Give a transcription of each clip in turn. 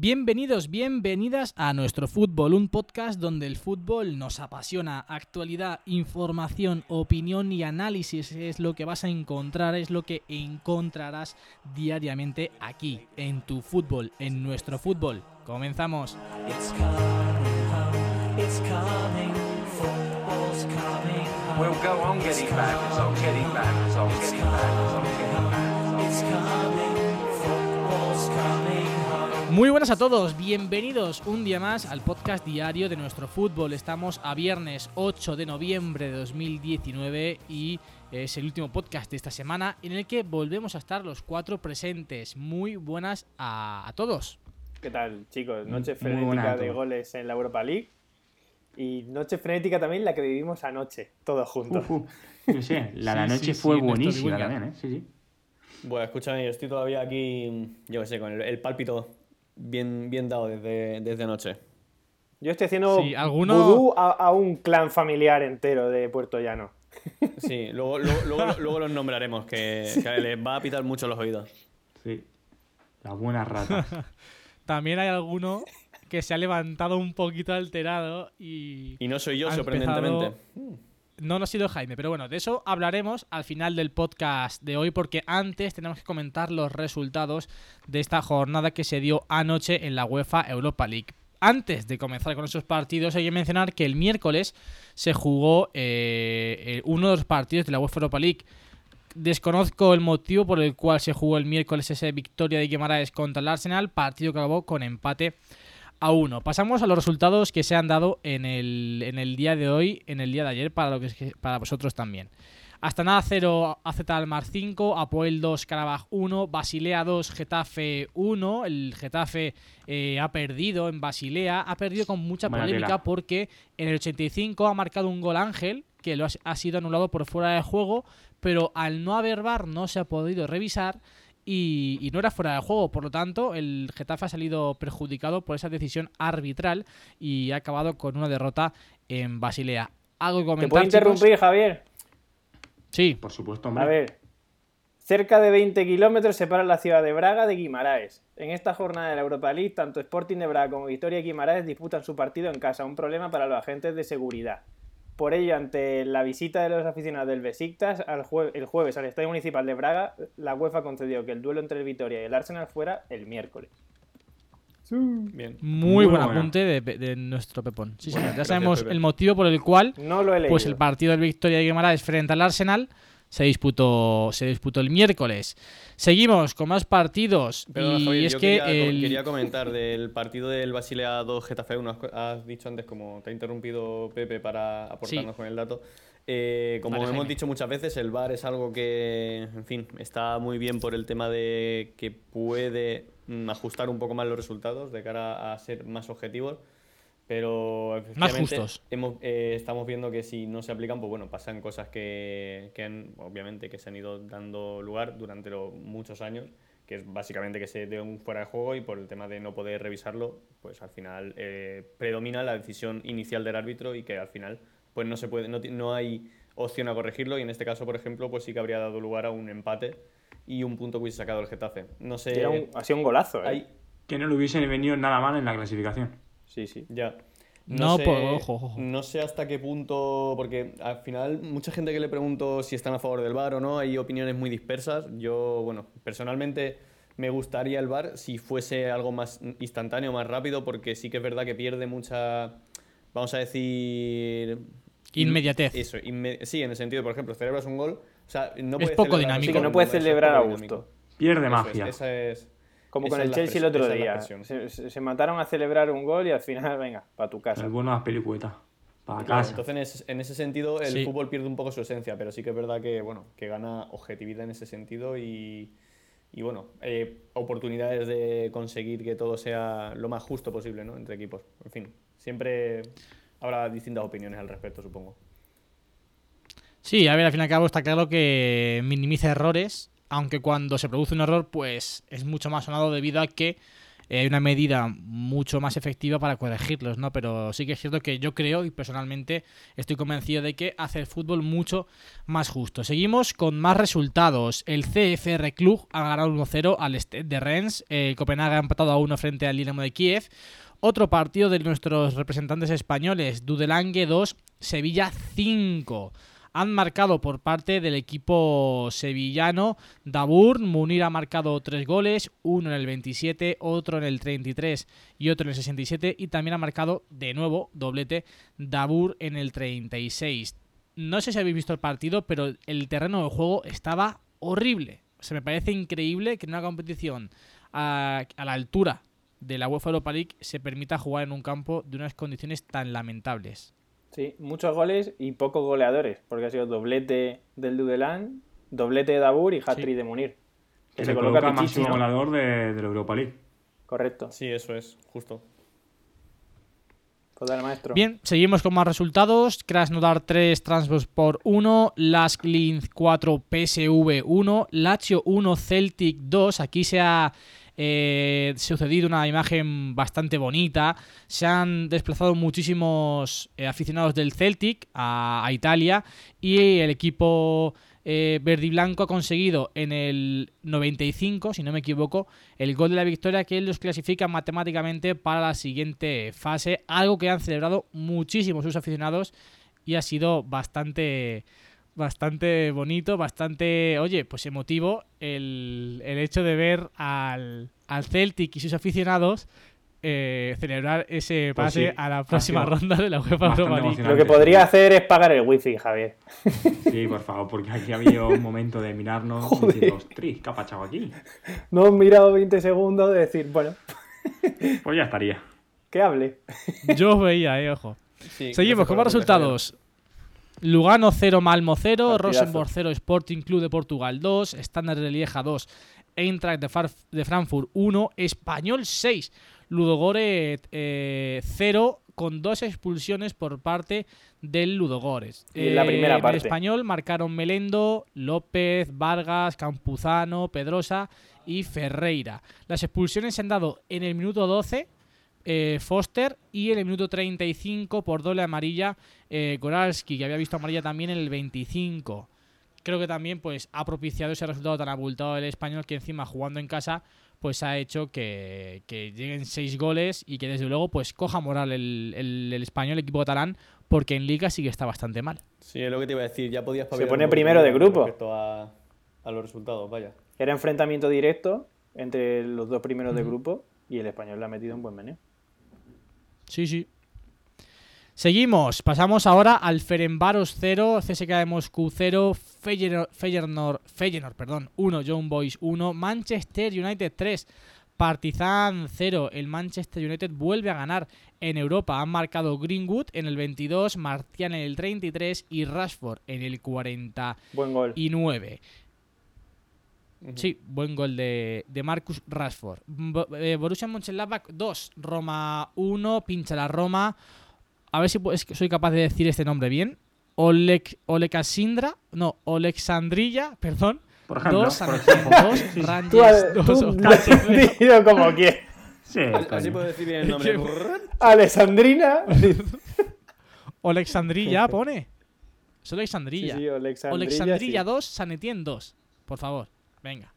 Bienvenidos, bienvenidas a nuestro fútbol, un podcast donde el fútbol nos apasiona. Actualidad, información, opinión y análisis es lo que vas a encontrar, es lo que encontrarás diariamente aquí, en tu fútbol, en nuestro fútbol. Comenzamos. It's coming home, it's coming, football's coming home. We'll go on getting back, on getting back, getting back, Muy buenas a todos, bienvenidos un día más al podcast diario de nuestro fútbol. Estamos a viernes 8 de noviembre de 2019 y es el último podcast de esta semana en el que volvemos a estar los cuatro presentes. Muy buenas a, a todos. ¿Qué tal, chicos? Noche Muy buena frenética de goles en la Europa League. Y noche frenética también la que vivimos anoche, todos juntos. Uf. Yo sé, la de Sí, anoche sí, sí, fue Néstor buenísima también, ¿eh? Sí, sí. Bueno, escúchame, yo estoy todavía aquí, yo qué sé, con el, el pálpito bien, bien dado desde, desde anoche. Yo estoy haciendo Sí, ¿alguno- vudú a, a un clan familiar entero de Puerto Llano. Sí, luego, luego, luego, luego los nombraremos, que, que les va a pitar mucho los oídos. Sí. La buena rata. También hay alguno que se ha levantado un poquito alterado y... Y no soy yo, sorprendentemente. No, no ha sido Jaime, pero bueno, de eso hablaremos al final del podcast de hoy porque antes tenemos que comentar los resultados de esta jornada que se dio anoche en la UEFA Europa League. Antes de comenzar con esos partidos hay que mencionar que el miércoles se jugó eh, eh, uno de los partidos de la UEFA Europa League. Desconozco el motivo por el cual se jugó el miércoles esa victoria de Guimaraes contra el Arsenal, partido que acabó con empate a uno. Pasamos a los resultados que se han dado en el, en el día de hoy, en el día de ayer, para, lo que es para vosotros también. Hasta nada 0, AZ Almar 5, Apoel 2, Karabaj 1, Basilea 2, Getafe 1. El Getafe eh, ha perdido en Basilea, ha perdido con mucha polémica porque en el 85 ha marcado un gol Ángel, que lo ha, ha sido anulado por fuera de juego, pero al no haber VAR no se ha podido revisar y, y no era fuera de juego. Por lo tanto, el Getafe ha salido perjudicado por esa decisión arbitral y ha acabado con una derrota en Basilea. ¿Algo que ¿Te comentar, puedo chicos? interrumpir, Javier? Sí. Por supuesto, hombre. A ver. Cerca de 20 kilómetros separan la ciudad de Braga de Guimaraes. En esta jornada de la Europa League, tanto Sporting de Braga como Victoria Guimaraes disputan su partido en casa, un problema para los agentes de seguridad. Por ello, ante la visita de los aficionados del Besiktas al jue- el jueves al Estadio Municipal de Braga, la UEFA concedió que el duelo entre el Victoria y el Arsenal fuera el miércoles. Bien. Muy, Muy buen apunte de, de nuestro Pepón. Sí. Ya gracias, sabemos Pepe. el motivo por el cual No lo he leído. pues el partido del Victoria de Guimaraes frente al Arsenal se disputó, se disputó el miércoles. Seguimos con más partidos. Perdona, y Javier, es yo que quería, el... quería comentar del partido del Basilea 2 Getafe 1. Has, dicho antes, como te ha interrumpido Pepe para aportarnos Sí. con el dato. eh, como Vale, hemos Jaime. dicho muchas veces, el VAR es algo que, en fin, está muy bien por el tema de que puede mm, ajustar un poco más los resultados de cara a ser más objetivos. Pero Más justos. hemos- eh, estamos viendo que si no se aplican, pues bueno, pasan cosas que, que han, obviamente, que se han ido dando lugar durante lo- muchos años, que es básicamente que se dé un fuera de juego y por el tema de no poder revisarlo, pues al final eh, predomina la decisión inicial del árbitro y que al final pues no se puede, no, no hay opción a corregirlo y en este caso, por ejemplo, pues sí que habría dado lugar a un empate y un punto que hubiese sacado el Getafe. No sé, un- ha sido un golazo, ¿eh? hay- Que no le hubiesen venido nada mal en la clasificación. Sí, sí. Ya. No, sé, por- ojo, ojo. No sé hasta qué punto, porque al final mucha gente que le pregunto si están a favor del VAR o no, hay opiniones muy dispersas. Yo, bueno, personalmente me gustaría el VAR si fuese algo más instantáneo, más rápido, porque sí que es verdad que pierde mucha, vamos a decir... Inmediatez. Eso, inme- sí, en el sentido, por ejemplo, celebras un gol, o sea, no Es puedes poco celebrar- dinámico. Sí, que no puedes es celebrar a gusto. Pierde Eso es, magia. esa es... Como esa con es el Chelsea el otro es día. Se, se- mataron a celebrar un gol y al final, venga, para tu casa. El bueno las pelicuetas. Para Claro, casa. entonces, en ese, en ese sentido, el Sí. fútbol pierde un poco su esencia, pero sí que es verdad que, bueno, que gana objetividad en ese sentido y, y bueno, eh, oportunidades de conseguir que todo sea lo más justo posible, ¿no? Entre equipos. En fin, siempre habrá distintas opiniones al respecto, supongo. Sí, a ver, al fin y al cabo está claro que minimiza errores, aunque cuando se produce un error, pues es mucho más sonado debido a que eh, hay una medida mucho más efectiva para corregirlos, ¿no? Pero sí que es cierto que yo creo y personalmente estoy convencido de que hace el fútbol mucho más justo. Seguimos con más resultados. El CFR Club ha ganado 1-0 al Stade de Rennes. El Copenhague ha empatado a 1 frente al Dinamo de Kiev. Otro partido de nuestros representantes españoles, Dudelangue 2, Sevilla 5. Han marcado por parte del equipo sevillano Dabur. Munir ha marcado tres goles, uno en el 27, otro en el 33 y otro en el 67. Y también ha marcado de nuevo doblete Dabur en el 36. No sé si habéis visto el partido, pero el terreno de juego estaba horrible. Se me parece increíble que en una competición a, a la altura de la UEFA Europa League se permita jugar en un campo de unas condiciones tan lamentables. Sí, muchos goles y pocos goleadores, porque ha sido doblete del Dudelan, doblete de Dabur y hat-trick Sí. de Munir. Que se se coloca coloca máximo piquísimo. goleador de, de la Europa League. Correcto. Sí, eso es, justo. Dale, maestro. Bien, seguimos con más resultados. Krasnodar 3, Transport 1, Lask Linz 4, PSV 1, Lazio 1, Celtic 2. Aquí se ha eh, sucedido una imagen bastante bonita. Se han desplazado muchísimos eh, aficionados del Celtic a, Italia y el equipo eh, verde y blanco ha conseguido en el 95, si no me equivoco, el gol de la victoria que los clasifica matemáticamente para la siguiente fase, algo que han celebrado muchísimos sus aficionados y ha sido bastante bastante bonito, bastante, oye, pues emotivo el, el hecho de ver al, al Celtic y sus aficionados eh, celebrar ese Pues pase sí, a la próxima sido ronda de la UEFA Europa League. Lo que podría hacer es pagar el wifi, Javier. Sí, por favor, porque aquí ha habido un momento de mirarnos y Joder. decir, ostras, ¿qué ha pachado aquí? No he mirado 20 segundos de decir, bueno, Pues ya estaría. que hable. Yo os veía, eh, ojo. Sí, Seguimos con más resultados. Lugano 0, Malmo 0, Partidazo. Rosenborg 0, Sporting Club de Portugal 2, Standard de Lieja 2, Eintracht de, Frankfurt 1, Español 6, Ludogorets 0 con dos expulsiones por parte del Ludogorets. Y en la primera en parte. el español marcaron Melendo, López, Vargas, Campuzano, Pedrosa y Ferreira. Las expulsiones se han dado en el minuto 12 eh, Foster y en el minuto 35 por doble amarilla eh, Goralski, que había visto amarilla también en el 25. Creo que también pues ha propiciado ese resultado tan abultado del español que encima jugando en casa pues ha hecho que, que lleguen seis goles y que desde luego pues coja moral el, el- el español, el equipo catalán, porque en liga sí que está bastante mal. Sí, es lo que te iba a decir. Ya podías Se pone primero de grupo. Respecto a, a los resultados, vaya. Era enfrentamiento directo entre los dos primeros de grupo y el español le ha metido un buen meneo. Sí, sí. Seguimos, pasamos ahora al Ferenbaros 0, CSK de Moscú 0, Feyenoord, Feyenoord, Feyenoord, perdón, 1, John Boys 1, Manchester United 3, Partizan 0. El Manchester United vuelve a ganar en Europa. Han marcado Greenwood en el 22, Martial en el 33 y Rashford en el 49. Buen gol. Sí, buen gol de, de Marcus Rashford. Bo- eh, Borussia Mönchengladbach 2, Roma 1, pincha la Roma. A ver si pu- es que soy capaz de decir este nombre bien. Oleg, Oleksandra, no, Alexandrilla, perdón. Por ejemplo, 2, por ejemplo. dos Sí, sí. Tú, dos, tú dilo como quieras. Sí, Así puedo decir bien el nombre. Alessandrina. Sí, Alexandrilla pone. Es Alexandrilla. sí, Alexandrilla. Alexandrilla sí. 2, San Etienne 2. Por favor, venga.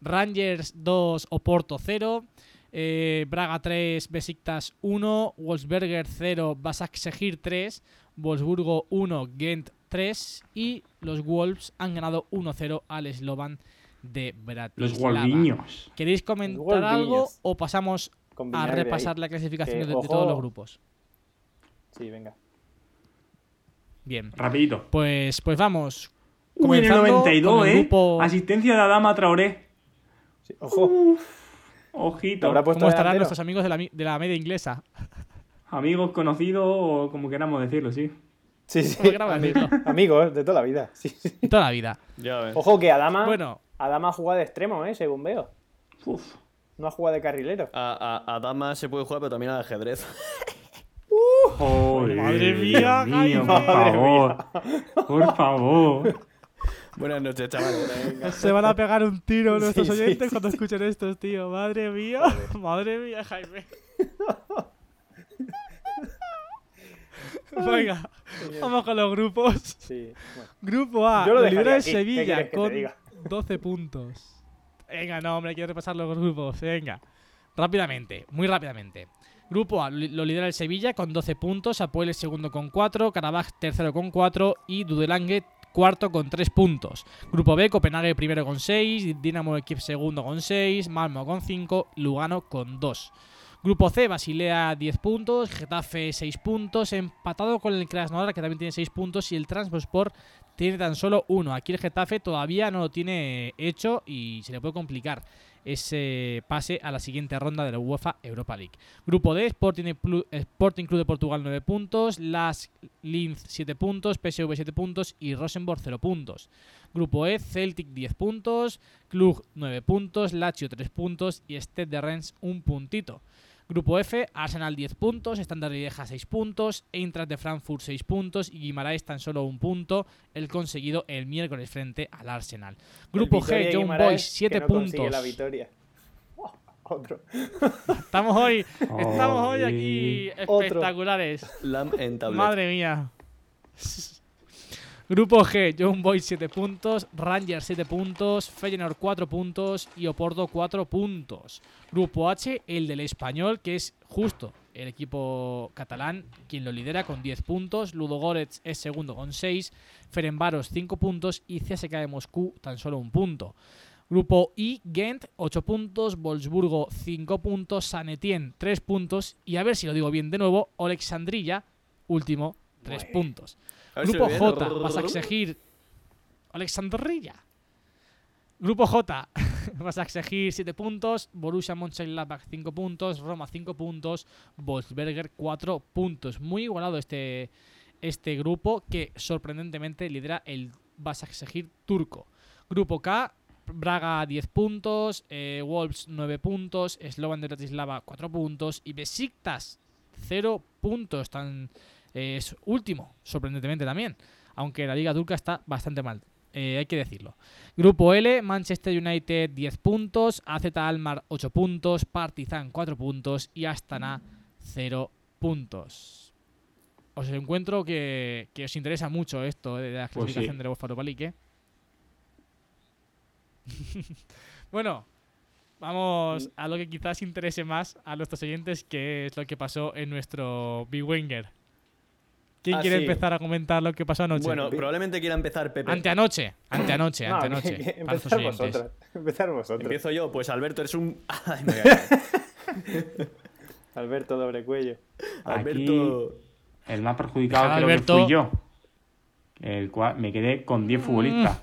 Rangers 2, Oporto 0. eh, Braga 3, Besiktas 1. Wolfsberger 0, Basaksehir 3. Wolfsburgo 1, Gent 3. Y los Wolves han ganado 1-0 al Slovan de Bratislava. Los Wolviños. ¿Queréis comentar algo o pasamos a repasar la clasificación Que, de, todos los grupos? Sí, venga. Bien. Rapidito. Pues, pues vamos. Uy, en el Comenzando 92, con el ¿eh? Asistencia de Adama Traoré. Sí, Ojo. Ojito. Habrá puesto ¿Cómo estarán delantero. nuestros amigos de la, de la media inglesa? Amigos, conocidos o como queramos decirlo, sí. Sí, sí. Decirlo. Amigos de toda la vida. Sí, sí. Toda la vida. Ya ves. Ojo que Adama, Bueno, Adama juega de extremo, ¿eh? Según veo. Uf. No ha jugado de carrilero. A, a, a damas se puede jugar, pero también al ajedrez. Joder, Madre mía, Dios mío, Jaime. por favor. Por favor. Buenas noches, chavales. Se van a pegar un tiro nuestros Sí, oyentes sí, cuando escuchen estos, tío. Madre mía. Madre mía, Jaime. Venga, vamos con los grupos. Sí, bueno. Grupo A, Yo lo el aquí, ¿qué Sevilla con diga? 12 puntos. Venga, no, hombre, quiero repasar los grupos. Venga, rápidamente, muy rápidamente. Grupo A lo lidera el Sevilla con 12 puntos, Apoel es segundo con 4, Karabaj tercero con 4 y Dudelange cuarto con 3 puntos. Grupo B, Copenhague primero con 6, Dinamo de Kiev segundo con 6, Malmo con 5, Lugano con 2. Grupo C, Basilea 10 puntos, Getafe 6 puntos, empatado con el Krasnodar que también tiene 6 puntos y el Transport tiene tan solo uno. Aquí el Getafe todavía no lo tiene hecho y se le puede complicar ese pase a la siguiente ronda de la UEFA Europa League. Grupo D, Sporting, Sporting Club de Portugal 9 puntos, Las Linz 7 puntos, PSV 7 puntos y Rosenborg 0 puntos. Grupo E, Celtic 10 puntos, Cluj 9 puntos, Lazio 3 puntos y Stade de Rennes 1 puntito. Grupo F, Arsenal 10 puntos, Standard Lieja 6 puntos, Eintracht de Frankfurt 6 puntos y Guimaraes tan solo un punto, el conseguido el miércoles frente al Arsenal. Grupo G, John Boys 7 que no consigue puntos. la victoria. Oh, otro. Estamos hoy, estamos hoy aquí espectaculares. Madre mía. Grupo G, John Boys 7 puntos, Rangers 7 puntos, Feyenoord 4 puntos y Oporto 4 puntos. Grupo H, el del español, que es justo el equipo catalán, quien lo lidera con 10 puntos. Ludogorets es segundo con 6, Ferenbaros 5 puntos y CSKA de Moscú tan solo un punto. Grupo I, Ghent 8 puntos, Wolfsburgo 5 puntos, San Etienne 3 puntos y a ver si lo digo bien de nuevo, Alexandrilla último 3 Bueh. puntos. Grupo J, vas a exigir Alexandrilla. Grupo J, vas a exigir 7 puntos, Borussia Mönchengladbach 5 puntos, Roma 5 puntos, Wolfsberger 4 puntos. Muy igualado este, este grupo que sorprendentemente lidera el vas a exigir turco. Grupo K, Braga 10 puntos, eh, Wolves 9 puntos, Slovan de Bratislava 4 puntos y Besiktas 0 puntos. Tan, eh, es último, sorprendentemente también. Aunque la liga turca está bastante mal, eh, hay que decirlo. Grupo L, Manchester United 10 puntos, AZ Almar 8 puntos, Partizan 4 puntos y Astana 0 puntos. Os encuentro que, que os interesa mucho esto eh, de la Pues clasificación sí. de la UEFA Europa League, ¿eh? bueno, vamos a lo que quizás interese más a nuestros oyentes, que es lo que pasó en nuestro Big Wenger. ¿Quién Ah, quiere sí. empezar a comentar lo que pasó anoche? Bueno, probablemente quiera empezar Pepe. Anteanoche, anteanoche, No, anteanoche. que- que empezar vosotros. Empezar vosotros. Empiezo yo, pues Alberto, eres un. Ay, me a. Alberto Dobrecuello. Alberto. El más perjudicado a creo Alberto- que fui yo. El cual me quedé con 10 futbolistas.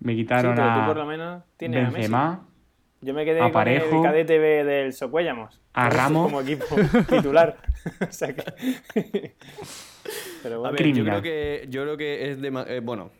Me Mm. Sí, quitaron pero tú a por lo menos tienes a Messi. Benzema, Yo me quedé a con el cadete B del Socuéllamos. a Ramos. Como equipo titular. o sea que... Pero A bueno. ver, yo creo que, yo creo que es de. bueno,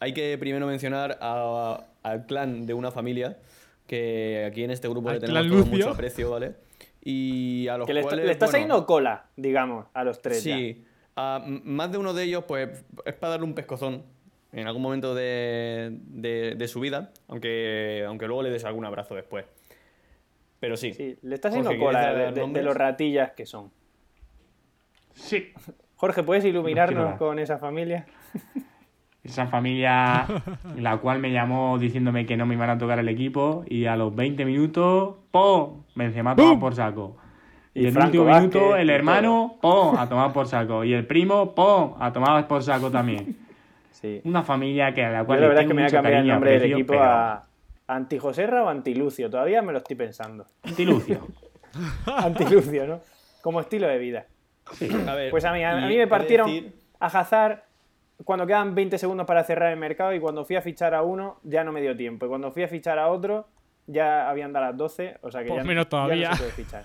hay que primero mencionar a- al clan de una familia que aquí en este grupo le tenemos Lucio. mucho aprecio, ¿vale? Y a los que le, está- cuales. le estás bueno, haciendo cola, digamos, a los tres. ya. Sí. A más de uno de ellos, pues, es para darle un pescozón en algún momento de, de- de su vida, aunque, aunque luego le des algún abrazo después. Pero sí. Sí, le estás Jorge, haciendo ¿quieres cola de, de- de nombres? los ratillas que son. Sí. Jorge, ¿puedes iluminarnos con esa familia? Esa familia, la cual me llamó diciéndome que no me iban a tocar el equipo y a los 20 minutos, ¡pum! Benzema a tomar por saco. Y, Y el último Vázquez minuto, el hermano, ¡pum! a tomar por saco. Y el primo, ¡pum! a tomar por saco también. Sí. Una familia que a la Yo cual la le verdad es que me voy a el nombre del equipo pero- a Antijoserra o Antilucio. Todavía me lo estoy pensando. Antilucio. Antilucio, ¿no? Como estilo de vida. A ver, Pues a mí, a, mí me partieron decir- a Hazard cuando quedan 20 segundos para cerrar el mercado y cuando fui a fichar a uno ya no me dio tiempo. Y cuando fui a fichar a otro ya habían dado las 12, o sea que Pues ya, menos ya todavía. no se puede fichar.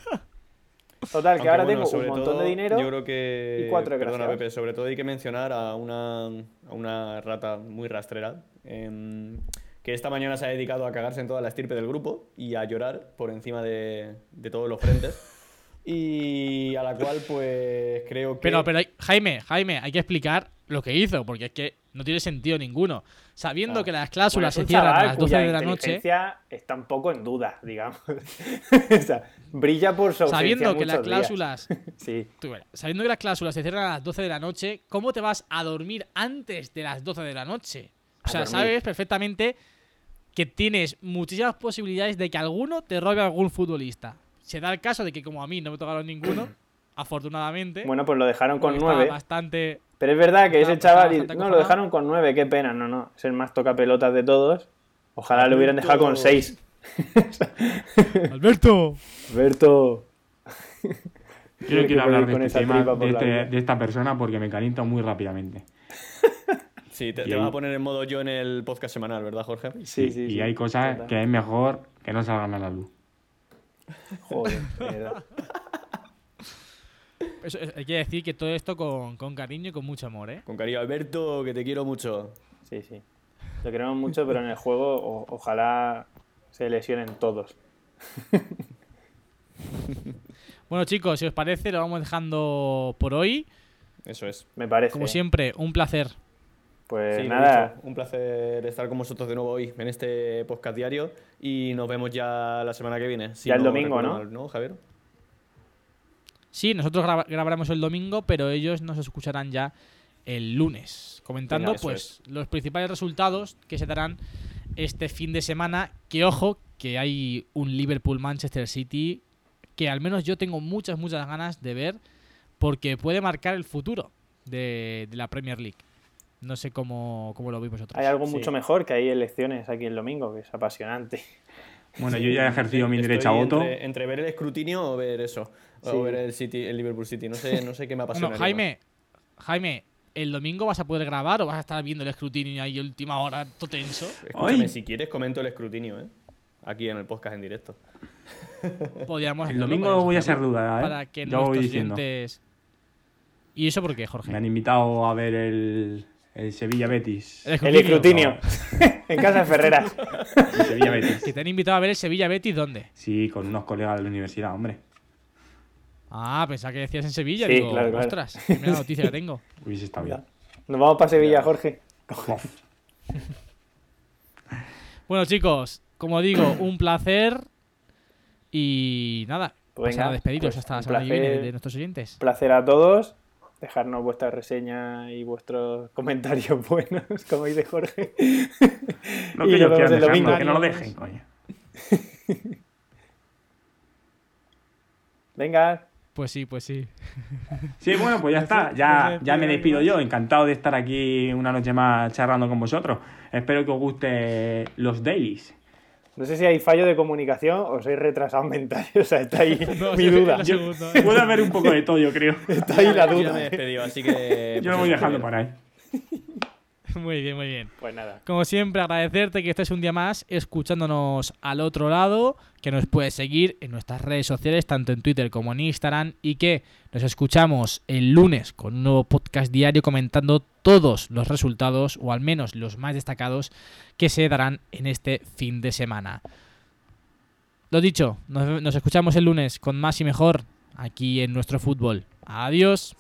Total, que ahora bueno, tengo un montón todo, de dinero. Yo creo que. y cuatro Perdona. Pepe, sobre todo hay que mencionar a una, a una rata muy rastrera. em, que esta mañana se ha dedicado a cagarse en toda la estirpe del grupo y a llorar por encima de, de todos los frentes. Y a la cual, pues creo que. Pero, pero hay- Jaime, Jaime, hay que explicar lo que hizo, porque es que No tiene sentido ninguno. Sabiendo que las cláusulas se cierran a las 12 cuya de la noche, inteligencia está un poco en duda, digamos. o sea, brilla por su sabiendo que las cláusulas Sí, Tú sabiendo que las cláusulas se cierran a las 12 de la noche, ¿cómo te vas a dormir antes de las 12 de la noche? O sea, sabes perfectamente que tienes muchísimas posibilidades de que alguno te robe a algún futbolista. Se da el caso de que como a mí no me tocaron ninguno, afortunadamente. bueno, pues lo dejaron con nueve. bastante... Pero es verdad que ese chaval. y- No, lo dejaron con nueve, qué pena. No, no. Es el más tocapelotas de todos. Ojalá lo hubieran dejado con Alberto. seis. ¡Alberto! Alberto. Yo no quiero hablar de con este tema, de, este- de esta persona, porque me caliento muy rápidamente. Sí, te, te vas a poner en modo yo en el podcast semanal, ¿verdad, Jorge? Sí, sí, y sí. hay cosas que es mejor que no salgan a la luz. Joder. Eso, eh, hay que decir que todo esto con, con cariño y con mucho amor, ¿eh? Con cariño, Alberto, que te quiero mucho. Sí, sí. Lo queremos mucho, pero en el juego o- ojalá se lesionen todos. Bueno, chicos, si os parece, lo vamos dejando por hoy. Eso es. Me parece. Como siempre, un placer. Pues Sí, nada, dicho, un placer estar con vosotros de nuevo hoy en este podcast diario y nos vemos ya la semana que viene. si Ya el domingo, ¿no? ¿No, Javier? Sí, nosotros graba- grabaremos el domingo, pero ellos nos escucharán ya el lunes, comentando Venga, pues los principales resultados que se darán este fin de semana. Que ojo, que hay un Liverpool-Manchester City que al menos yo tengo muchas, muchas ganas de ver porque puede marcar el futuro de, de la Premier League. No sé cómo, cómo lo veis vosotros. hay algo Sí. mucho mejor que hay elecciones aquí el domingo, que es apasionante. Bueno, yo ya he ejercido mi derecho a voto. Entre, entre ver el escrutinio o ver eso. Sí. O ver el City, el Liverpool City. No sé, no sé qué me apasiona. Bueno, Jaime, Jaime, ¿el domingo vas a poder grabar o vas a estar viendo el escrutinio ahí última hora, todo tenso? Escúchame, Ay. si quieres comento el escrutinio, ¿eh? Aquí en el podcast en directo. Podríamos El domingo podríamos voy a ser hacerlo, duda, ¿eh? Para que Ya voy diciendo. oyentes... ¿Y eso por qué, Jorge? Me han invitado a ver el, el Sevilla Betis. El El escrutinio. en casa de Ferreras. El Sevilla Betis. Que te han invitado a ver el Sevilla Betis, ¿dónde? Sí, con unos colegas de la universidad, hombre. Ah, pensaba que decías en Sevilla. Sí, Digo, claro, claro. ostras, primera noticia que tengo. Hubiese estado bien. Nos vamos para Sevilla, Jorge. Bueno, chicos, como digo, un placer. Y nada, Pues pasar a venga, despediros pues hasta la un semana que viene de nuestros oyentes. Placer a todos. Dejarnos vuestra reseña y vuestros comentarios buenos, como dice Jorge. No Y que nos ellos vemos quieran el domingo. dejarlo, que no lo dejen, coño. Venga, Pues sí, pues sí. Sí, bueno, pues ya está. Ya, ya me despido yo. Encantado de estar aquí una noche más charlando con vosotros. Espero que os guste los dailies. No sé si hay fallo de comunicación o soy retrasado mental. O sea, está ahí No, mi duda. ¿eh? Puede haber un poco de todo, yo creo. Está ahí la Yo ya me he duda. despedido, así que. Yo lo pues voy eso, dejando Javier. por ahí. Muy bien, muy bien. Pues nada. Como siempre, agradecerte que estés un día más escuchándonos al otro lado, que nos puedes seguir en nuestras redes sociales, tanto en Twitter como en Instagram, y que nos escuchamos el lunes con un nuevo podcast diario comentando todos los resultados, o al menos los más destacados, que se darán en este fin de semana. Lo dicho, nos, nos escuchamos el lunes con más y mejor aquí en nuestro fútbol. Adiós.